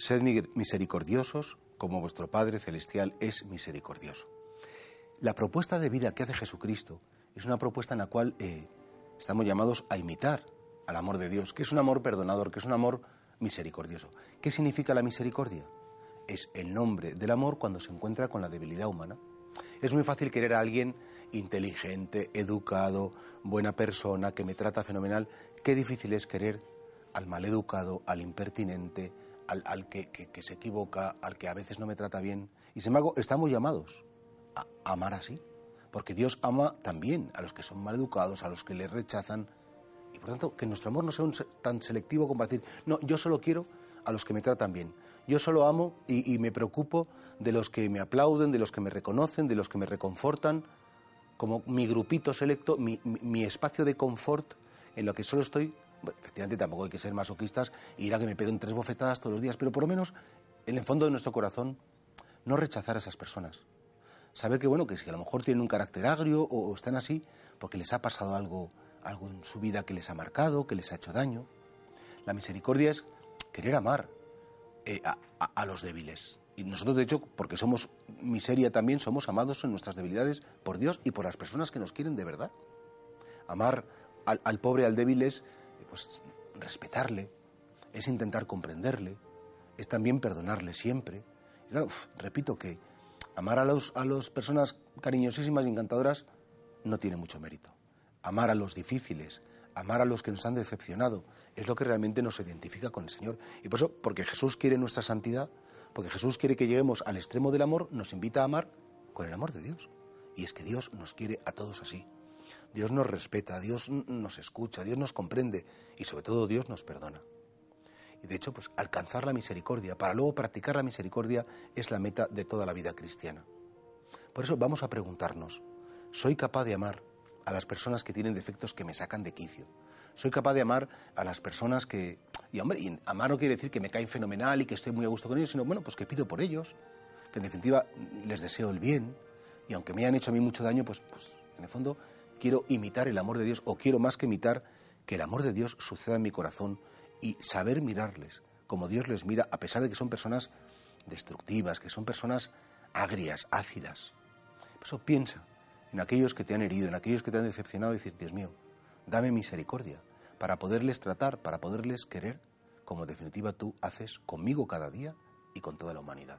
Sed misericordiosos como vuestro Padre Celestial es misericordioso. La propuesta de vida que hace Jesucristo es una propuesta en la cual eh, estamos llamados a imitar al amor de Dios, que es un amor perdonador, que es un amor misericordioso. ¿Qué significa la misericordia? Es el nombre del amor cuando se encuentra con la debilidad humana. Es muy fácil querer a alguien inteligente, educado, buena persona, que me trata fenomenal. Qué difícil es querer al maleducado, al impertinente, al, que, se equivoca, al que a veces no me trata bien. Y sin embargo, estamos llamados a amar así, porque Dios ama también a los que son maleducados, a los que le rechazan. Y por tanto, que nuestro amor no sea tan selectivo como decir, no, yo solo quiero a los que me tratan bien. Yo solo amo y, me preocupo de los que me aplauden, de los que me reconocen, de los que me reconfortan, como mi grupito selecto, mi, mi espacio de confort en lo que solo estoy efectivamente tampoco hay que ser masoquistas y ir a que me peguen tres bofetadas todos los días, pero por lo menos en el fondo de nuestro corazón no rechazar a esas personas. Saber que bueno, que si a lo mejor tienen un carácter agrio o, están así porque les ha pasado algo, algo en su vida que les ha marcado, que les ha hecho daño. La misericordia es querer amar eh, a, los débiles. Y nosotros, de hecho, porque somos miseria también, somos amados en nuestras debilidades por Dios y por las personas que nos quieren de verdad. Amar al, al pobre, al débil es pues respetarle, es intentar comprenderle, es también perdonarle siempre. Y claro, repito que amar a las a los personas cariñosísimas y encantadoras no tiene mucho mérito. Amar a los difíciles, amar a los que nos han decepcionado, es lo que realmente nos identifica con el Señor. Y por eso, porque Jesús quiere nuestra santidad, porque Jesús quiere que lleguemos al extremo del amor, nos invita a amar con el amor de Dios. Y es que Dios nos quiere a todos así. Dios nos respeta, Dios nos escucha, Dios nos comprende y sobre todo Dios nos perdona. Y de hecho, pues alcanzar la misericordia, para luego practicar la misericordia, es la meta de toda la vida cristiana. Por eso vamos a preguntarnos, ¿soy capaz de amar a las personas que tienen defectos que me sacan de quicio? ¿Soy capaz de amar a las personas que... Y hombre, amar no quiere decir que me caen fenomenal y que estoy muy a gusto con ellos, sino, bueno, pues que pido por ellos, que en definitiva les deseo el bien, y aunque me hayan hecho a mí mucho daño, pues, pues en el fondo quiero imitar el amor de Dios o quiero más que imitar que el amor de Dios suceda en mi corazón y saber mirarles como Dios les mira, a pesar de que son personas destructivas, que son personas agrias, ácidas. Por eso piensa en aquellos que te han herido, en aquellos que te han decepcionado y decir, Dios mío, dame misericordia para poderles tratar, para poderles querer, como en definitiva tú haces conmigo cada día y con toda la humanidad.